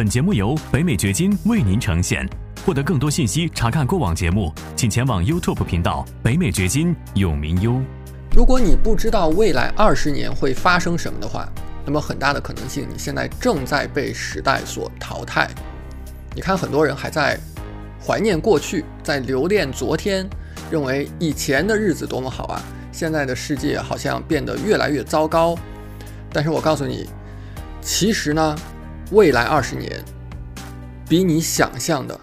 本节目由北美掘金为您呈现。获得更多信息，查看过往节目，请前往 YouTube 频道“北美掘金永明优”。如果你不知道未来二十年会发生什么的话，那么很大的可能性，你现在正在被时代所淘汰。你看，很多人还在怀念过去，在留恋昨天，认为以前的日子多么好啊！现在的世界好像变得越来越糟糕。但是我告诉你，其实呢，未来二十年比你想象的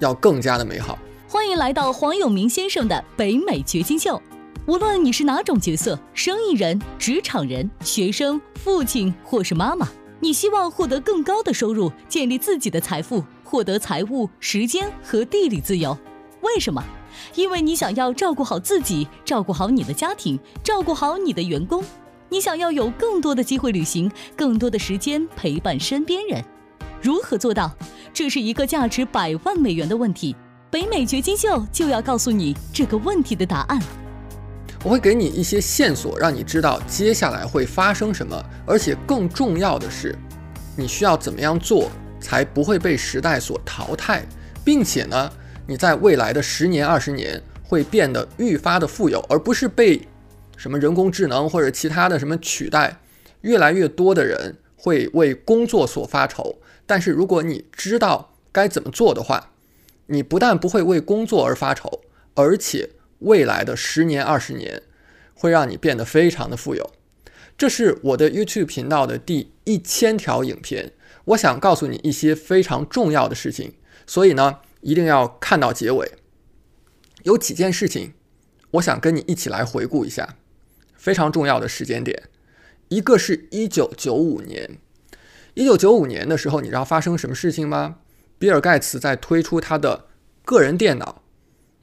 要更加的美好。欢迎来到黄永明先生的北美掘金秀。无论你是哪种角色，生意人、职场人、学生、父亲或是妈妈，你希望获得更高的收入，建立自己的财富，获得财务、时间和地理自由。为什么？因为你想要照顾好自己，照顾好你的家庭，照顾好你的员工。你想要有更多的机会旅行，更多的时间陪伴身边人。如何做到？这是一个价值百万美元的问题。北美掘金秀就要告诉你这个问题的答案。我会给你一些线索，让你知道接下来会发生什么，而且更重要的是，你需要怎么样做才不会被时代所淘汰，并且呢，你在未来的十年、二十年会变得愈发的富有，而不是被什么人工智能或者其他的什么取代。越来越多的人会为工作所发愁，但是如果你知道该怎么做的话，你不但不会为工作而发愁，而且。未来的十年、二十年，会让你变得非常的富有。这是我的 YouTube 频道的第一千条影片。我想告诉你一些非常重要的事情，所以呢，一定要看到结尾。有几件事情，我想跟你一起来回顾一下，非常重要的时间点。一个是一九九五年，一九九五年的时候，你知道发生什么事情吗？比尔盖茨在推出他的个人电脑。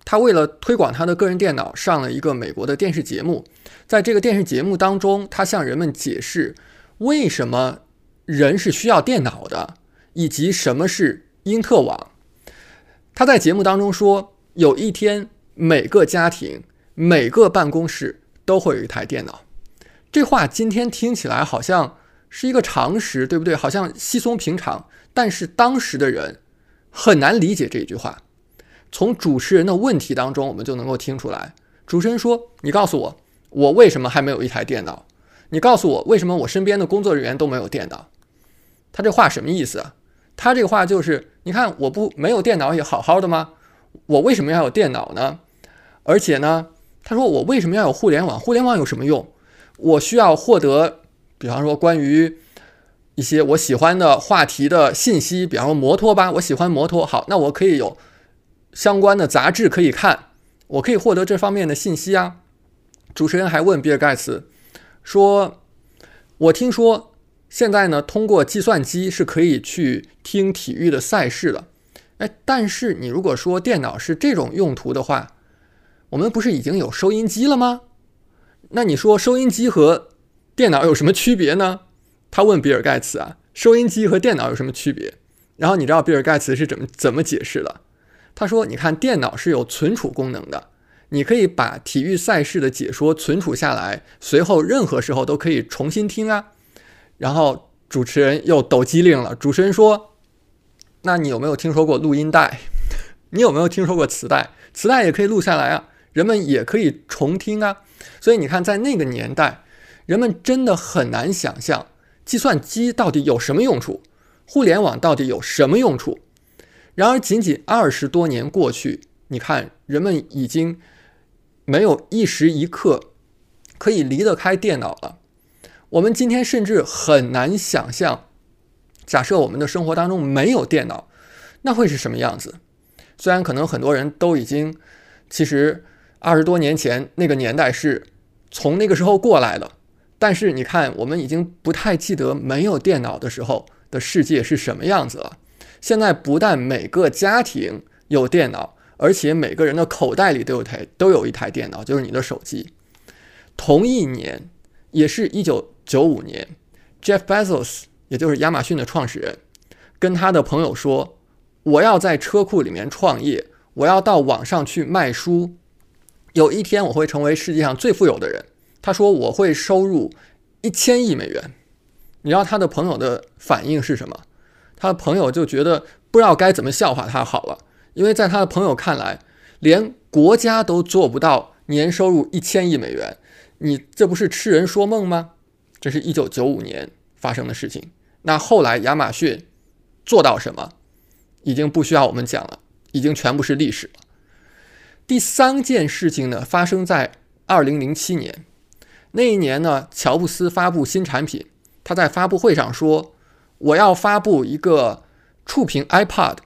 他为了推广他的个人电脑，上了一个美国的电视节目。在这个电视节目当中，他向人们解释为什么人是需要电脑的，以及什么是因特网。他在节目当中说，有一天每个家庭、每个办公室都会有一台电脑。这话今天听起来好像是一个常识，对不对？好像稀松平常。但是当时的人很难理解这一句话。从主持人的问题当中，我们就能够听出来。主持人说：“你告诉我，我为什么还没有一台电脑？你告诉我，为什么我身边的工作人员都没有电脑？”他这话什么意思啊？他这话就是：你看，我不没有电脑也好好的吗？我为什么要有电脑呢？而且呢，他说我为什么要有互联网？互联网有什么用？我需要获得，比方说关于一些我喜欢的话题的信息，比方说摩托吧，我喜欢摩托。好，那我可以有。相关的杂志可以看，我可以获得这方面的信息啊。主持人还问比尔盖茨说：“我听说现在呢，通过计算机是可以去听体育的赛事的。哎，但是你如果说电脑是这种用途的话，我们不是已经有收音机了吗？那你说收音机和电脑有什么区别呢？”他问比尔盖茨啊：“收音机和电脑有什么区别？”然后你知道比尔盖茨是怎么怎么解释的？他说：“你看，电脑是有存储功能的，你可以把体育赛事的解说存储下来，随后任何时候都可以重新听啊。”然后主持人又抖机灵了。主持人说：“那你有没有听说过录音带？你有没有听说过磁带？磁带也可以录下来啊，人们也可以重听啊。所以你看，在那个年代，人们真的很难想象计算机到底有什么用处，互联网到底有什么用处。”然而，仅仅二十多年过去，你看，人们已经没有一时一刻可以离得开电脑了。我们今天甚至很难想象，假设我们的生活当中没有电脑，那会是什么样子？虽然可能很多人都已经，其实二十多年前那个年代是从那个时候过来的，但是你看，我们已经不太记得没有电脑的时候的世界是什么样子了。现在不但每个家庭有电脑，而且每个人的口袋里都有台都有一台电脑，就是你的手机。同一年，也是一九九五年，Jeff Bezos，也就是亚马逊的创始人，跟他的朋友说：“我要在车库里面创业，我要到网上去卖书，有一天我会成为世界上最富有的人。”他说：“我会收入一千亿美元。”你知道他的朋友的反应是什么？他的朋友就觉得不知道该怎么笑话他好了，因为在他的朋友看来，连国家都做不到年收入一千亿美元，你这不是痴人说梦吗？这是一九九五年发生的事情。那后来亚马逊做到什么，已经不需要我们讲了，已经全部是历史了。第三件事情呢，发生在二零零七年。那一年呢，乔布斯发布新产品，他在发布会上说：“我要发布一个触屏 iPad，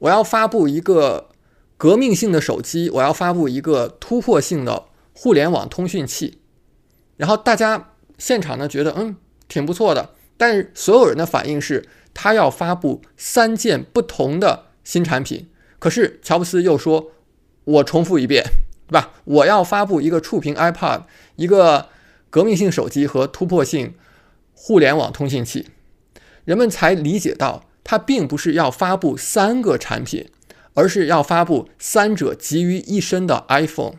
我要发布一个革命性的手机，我要发布一个突破性的互联网通讯器。”然后大家现场呢觉得嗯挺不错的，但是所有人的反应是他要发布三件不同的新产品。可是乔布斯又说：“我重复一遍，对吧？我要发布一个触屏 iPad，一个。”革命性手机和突破性互联网通信器，人们才理解到，它并不是要发布三个产品，而是要发布三者集于一身的 iPhone。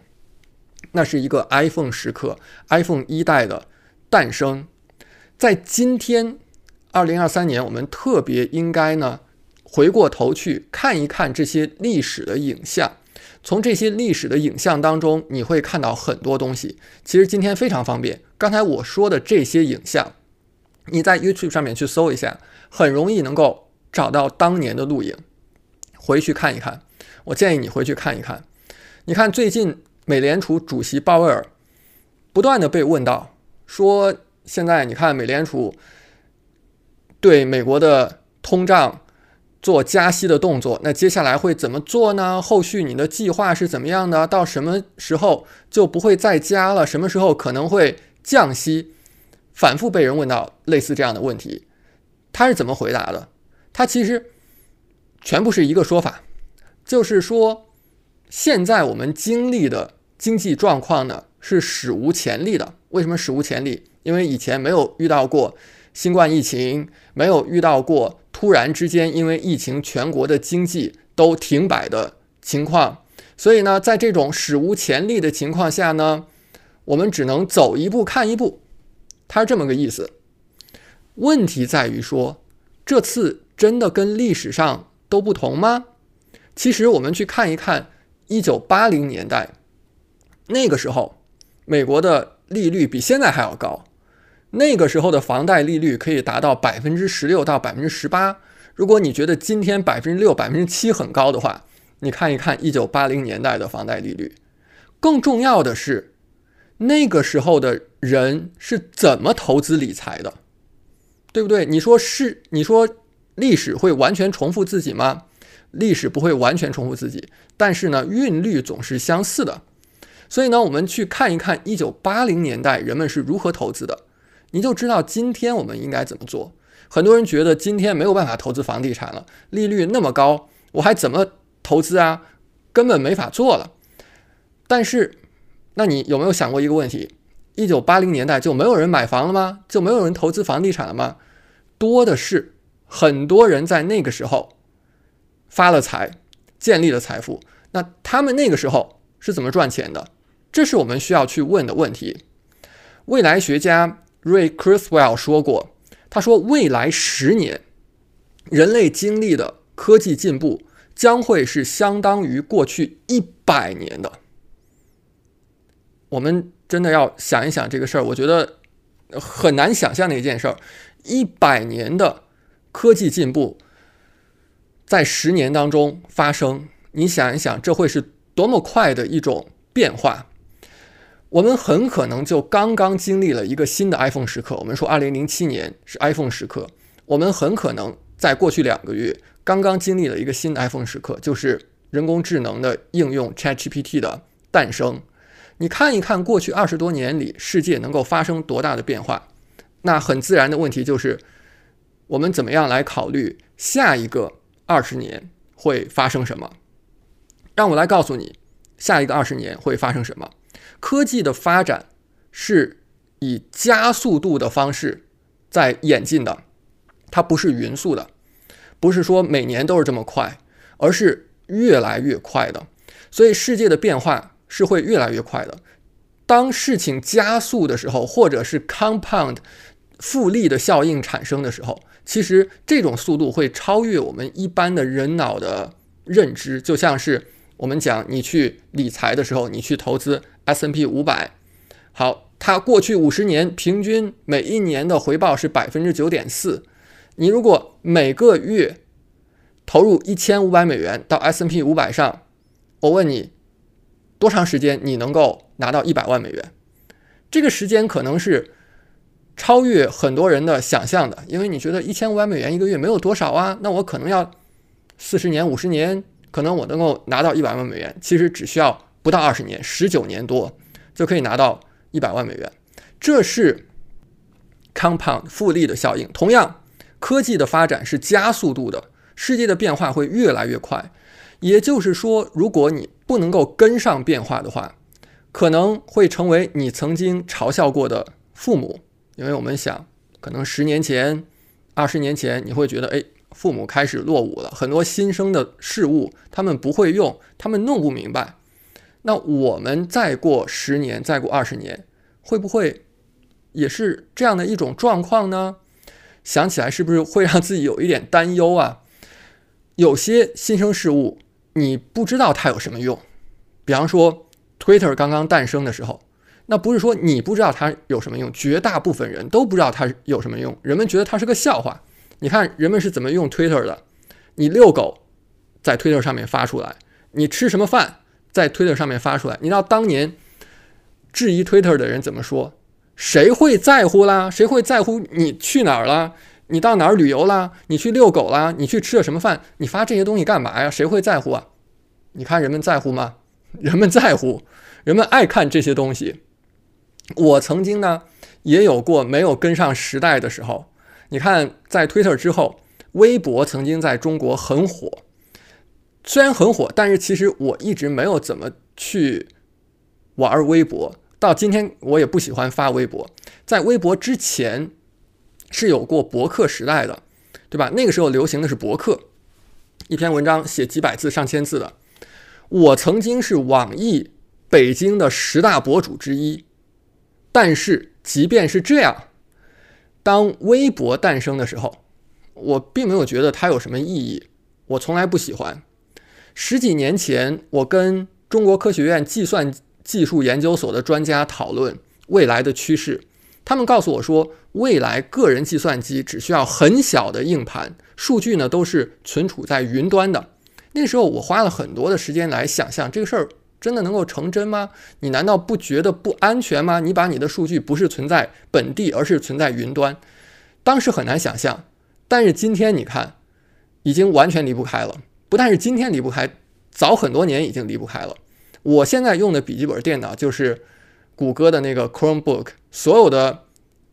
那是一个 iPhone 时刻，iPhone 一代的诞生。在今天，二零二三年，我们特别应该呢，回过头去看一看这些历史的影像。从这些历史的影像当中，你会看到很多东西。其实今天非常方便，刚才我说的这些影像，你在 YouTube 上面去搜一下，很容易能够找到当年的录影，回去看一看。我建议你回去看一看。你看，最近美联储主席鲍威尔不断的被问到，说现在你看美联储对美国的通胀。做加息的动作，那接下来会怎么做呢？后续你的计划是怎么样的？到什么时候就不会再加了？什么时候可能会降息？反复被人问到类似这样的问题，他是怎么回答的？他其实全部是一个说法，就是说现在我们经历的经济状况呢是史无前例的。为什么史无前例？因为以前没有遇到过新冠疫情，没有遇到过。突然之间，因为疫情，全国的经济都停摆的情况，所以呢，在这种史无前例的情况下呢，我们只能走一步看一步，它是这么个意思。问题在于说，这次真的跟历史上都不同吗？其实我们去看一看，一九八零年代那个时候，美国的利率比现在还要高。那个时候的房贷利率可以达到百分之十六到百分之十八。如果你觉得今天百分之六、百分之七很高的话，你看一看一九八零年代的房贷利率。更重要的是，那个时候的人是怎么投资理财的，对不对？你说是？你说历史会完全重复自己吗？历史不会完全重复自己，但是呢，韵律总是相似的。所以呢，我们去看一看一九八零年代人们是如何投资的。你就知道今天我们应该怎么做。很多人觉得今天没有办法投资房地产了，利率那么高，我还怎么投资啊？根本没法做了。但是，那你有没有想过一个问题？一九八零年代就没有人买房了吗？就没有人投资房地产了吗？多的是，很多人在那个时候发了财，建立了财富。那他们那个时候是怎么赚钱的？这是我们需要去问的问题。未来学家。Ray Kurzweil 说过：“他说，未来十年，人类经历的科技进步将会是相当于过去一百年的。我们真的要想一想这个事儿，我觉得很难想象的一件事儿：一百年的科技进步在十年当中发生，你想一想，这会是多么快的一种变化。”我们很可能就刚刚经历了一个新的 iPhone 时刻。我们说，二零零七年是 iPhone 时刻。我们很可能在过去两个月刚刚经历了一个新的 iPhone 时刻，就是人工智能的应用 ChatGPT 的诞生。你看一看过去二十多年里世界能够发生多大的变化，那很自然的问题就是，我们怎么样来考虑下一个二十年会发生什么？让我来告诉你，下一个二十年会发生什么。科技的发展是以加速度的方式在演进的，它不是匀速的，不是说每年都是这么快，而是越来越快的。所以世界的变化是会越来越快的。当事情加速的时候，或者是 compound 复利的效应产生的时候，其实这种速度会超越我们一般的人脑的认知，就像是我们讲你去理财的时候，你去投资 S n P 五百，好，它过去五十年平均每一年的回报是百分之九点四，你如果每个月投入一千五百美元到 S n P 五百上，我问你，多长时间你能够拿到一百万美元？这个时间可能是。超越很多人的想象的，因为你觉得一千五百美元一个月没有多少啊，那我可能要四十年、五十年，可能我能够拿到一百万美元。其实只需要不到二十年，十九年多就可以拿到一百万美元。这是 compound 复利的效应。同样，科技的发展是加速度的，世界的变化会越来越快。也就是说，如果你不能够跟上变化的话，可能会成为你曾经嘲笑过的父母。因为我们想，可能十年前、二十年前，你会觉得，哎，父母开始落伍了，很多新生的事物他们不会用，他们弄不明白。那我们再过十年、再过二十年，会不会也是这样的一种状况呢？想起来是不是会让自己有一点担忧啊？有些新生事物你不知道它有什么用，比方说 Twitter 刚刚诞生的时候。那不是说你不知道它有什么用，绝大部分人都不知道它有什么用。人们觉得它是个笑话。你看人们是怎么用 Twitter 的？你遛狗，在 Twitter 上面发出来；你吃什么饭，在 Twitter 上面发出来。你知道当年质疑 Twitter 的人怎么说？谁会在乎啦？谁会在乎你去哪儿啦？你到哪儿旅游啦？你去遛狗啦？你去吃了什么饭？你发这些东西干嘛呀？谁会在乎啊？你看人们在乎吗？人们在乎，人们爱看这些东西。我曾经呢也有过没有跟上时代的时候。你看，在 Twitter 之后，微博曾经在中国很火。虽然很火，但是其实我一直没有怎么去玩微博。到今天，我也不喜欢发微博。在微博之前是有过博客时代的，对吧？那个时候流行的是博客，一篇文章写几百字、上千字的。我曾经是网易北京的十大博主之一。但是，即便是这样，当微博诞生的时候，我并没有觉得它有什么意义。我从来不喜欢。十几年前，我跟中国科学院计算技术研究所的专家讨论未来的趋势，他们告诉我说，未来个人计算机只需要很小的硬盘，数据呢都是存储在云端的。那时候，我花了很多的时间来想象这个事儿。真的能够成真吗？你难道不觉得不安全吗？你把你的数据不是存在本地，而是存在云端，当时很难想象。但是今天你看，已经完全离不开了。不但是今天离不开，早很多年已经离不开了。我现在用的笔记本电脑就是谷歌的那个 Chromebook，所有的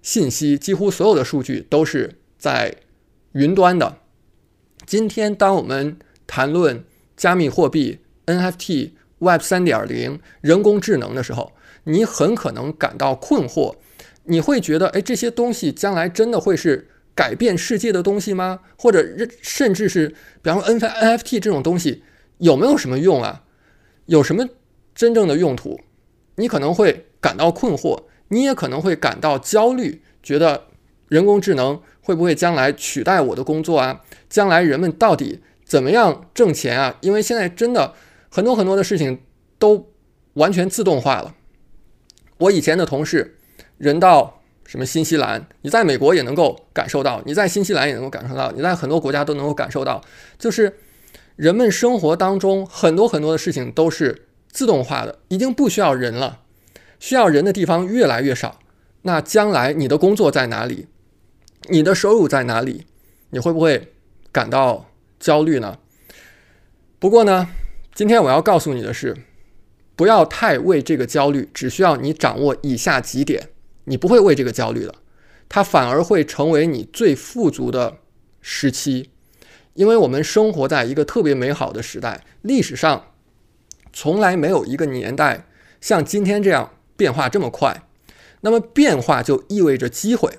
信息，几乎所有的数据都是在云端的。今天当我们谈论加密货币 NFT，Web 三点零人工智能的时候，你很可能感到困惑，你会觉得，哎，这些东西将来真的会是改变世界的东西吗？或者甚至是，比方说 N NFT 这种东西有没有什么用啊？有什么真正的用途？你可能会感到困惑，你也可能会感到焦虑，觉得人工智能会不会将来取代我的工作啊？将来人们到底怎么样挣钱啊？因为现在真的。很多很多的事情都完全自动化了。我以前的同事，人到什么新西兰，你在美国也能够感受到，你在新西兰也能够感受到，你在很多国家都能够感受到，就是人们生活当中很多很多的事情都是自动化的，已经不需要人了，需要人的地方越来越少。那将来你的工作在哪里？你的收入在哪里？你会不会感到焦虑呢？不过呢？今天我要告诉你的是，不要太为这个焦虑，只需要你掌握以下几点，你不会为这个焦虑的，它反而会成为你最富足的时期，因为我们生活在一个特别美好的时代，历史上从来没有一个年代像今天这样变化这么快，那么变化就意味着机会，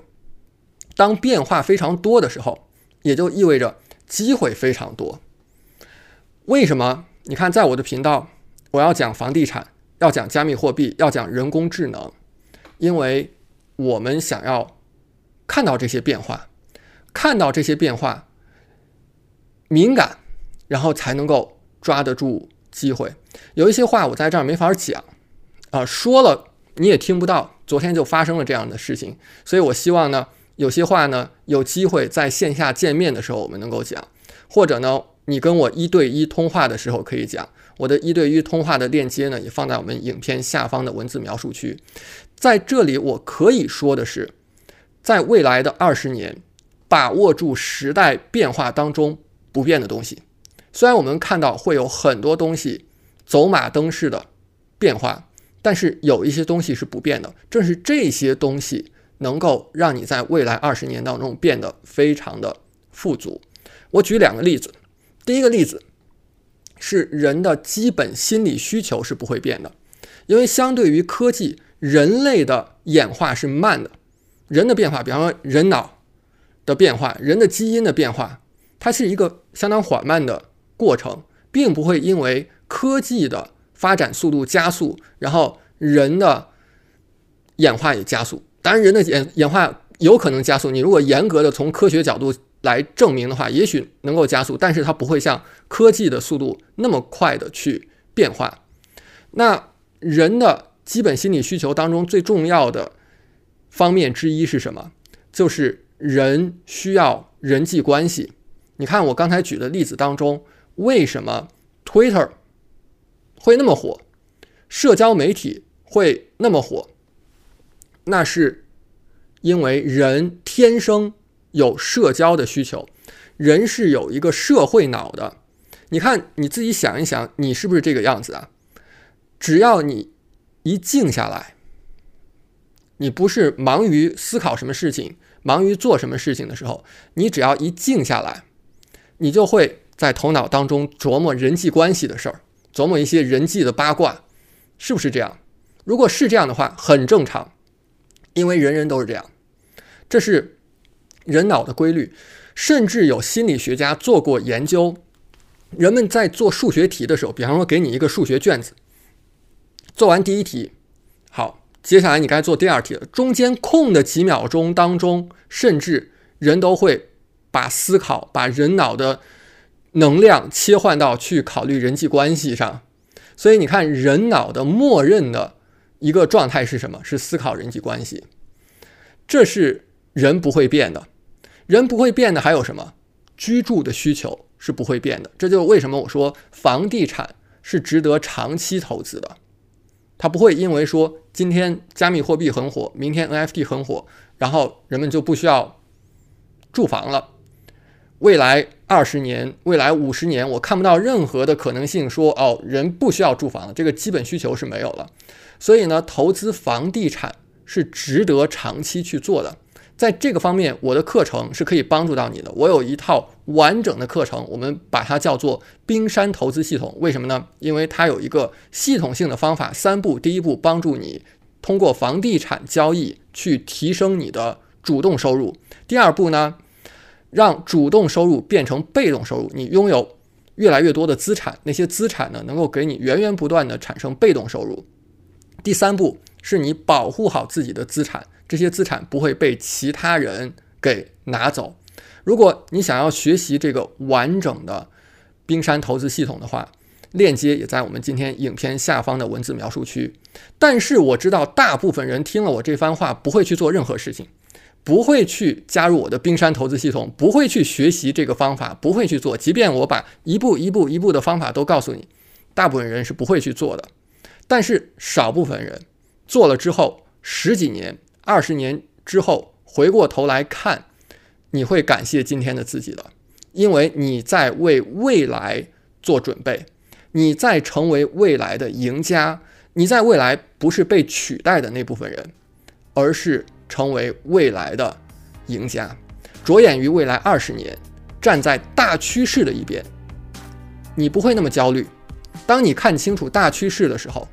当变化非常多的时候，也就意味着机会非常多，为什么？你看，在我的频道，我要讲房地产，要讲加密货币，要讲人工智能，因为我们想要看到这些变化，看到这些变化，敏感，然后才能够抓得住机会。有一些话我在这儿没法讲，啊，说了你也听不到。昨天就发生了这样的事情，所以我希望呢，有些话呢，有机会在线下见面的时候我们能够讲，或者呢，你跟我一对一通话的时候可以讲。我的一对一通话的链接呢，也放在我们影片下方的文字描述区。在这里，我可以说的是，在未来的二十年，把握住时代变化当中不变的东西。虽然我们看到会有很多东西走马灯式的变化。但是有一些东西是不变的，正是这些东西能够让你在未来二十年当中变得非常的富足。我举两个例子，第一个例子是人的基本心理需求是不会变的，因为相对于科技，人类的演化是慢的，人的变化，比方说人脑的变化，人的基因的变化，它是一个相当缓慢的过程，并不会因为科技的。发展速度加速，然后人的演化也加速。当然，人的演演化有可能加速。你如果严格的从科学角度来证明的话，也许能够加速，但是它不会像科技的速度那么快的去变化。那人的基本心理需求当中最重要的方面之一是什么？就是人需要人际关系。你看我刚才举的例子当中，为什么 Twitter？会那么火，社交媒体会那么火，那是因为人天生有社交的需求，人是有一个社会脑的。你看你自己想一想，你是不是这个样子啊？只要你一静下来，你不是忙于思考什么事情、忙于做什么事情的时候，你只要一静下来，你就会在头脑当中琢磨人际关系的事儿。琢磨一些人际的八卦，是不是这样？如果是这样的话，很正常，因为人人都是这样，这是人脑的规律。甚至有心理学家做过研究，人们在做数学题的时候，比方说给你一个数学卷子，做完第一题，好，接下来你该做第二题了。中间空的几秒钟当中，甚至人都会把思考，把人脑的。能量切换到去考虑人际关系上，所以你看，人脑的默认的一个状态是什么？是思考人际关系，这是人不会变的。人不会变的还有什么？居住的需求是不会变的。这就是为什么我说房地产是值得长期投资的。它不会因为说今天加密货币很火，明天 NFT 很火，然后人们就不需要住房了。未来二十年，未来五十年，我看不到任何的可能性说哦，人不需要住房了，这个基本需求是没有了。所以呢，投资房地产是值得长期去做的。在这个方面，我的课程是可以帮助到你的。我有一套完整的课程，我们把它叫做冰山投资系统。为什么呢？因为它有一个系统性的方法，三步。第一步，帮助你通过房地产交易去提升你的主动收入。第二步呢？让主动收入变成被动收入，你拥有越来越多的资产，那些资产呢，能够给你源源不断的产生被动收入。第三步是你保护好自己的资产，这些资产不会被其他人给拿走。如果你想要学习这个完整的冰山投资系统的话，链接也在我们今天影片下方的文字描述区。但是我知道大部分人听了我这番话不会去做任何事情。不会去加入我的冰山投资系统，不会去学习这个方法，不会去做。即便我把一步一步一步的方法都告诉你，大部分人是不会去做的。但是少部分人做了之后，十几年、二十年之后回过头来看，你会感谢今天的自己的，因为你在为未来做准备，你在成为未来的赢家，你在未来不是被取代的那部分人，而是。成为未来的赢家，着眼于未来二十年，站在大趋势的一边，你不会那么焦虑。当你看清楚大趋势的时候，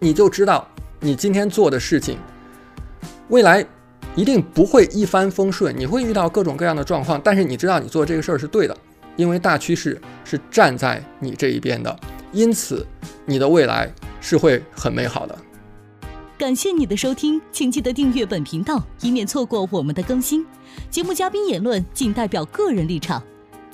你就知道你今天做的事情，未来一定不会一帆风顺，你会遇到各种各样的状况。但是你知道你做这个事儿是对的，因为大趋势是站在你这一边的，因此你的未来是会很美好的。感谢你的收听，请记得订阅本频道，以免错过我们的更新。节目嘉宾言论仅代表个人立场。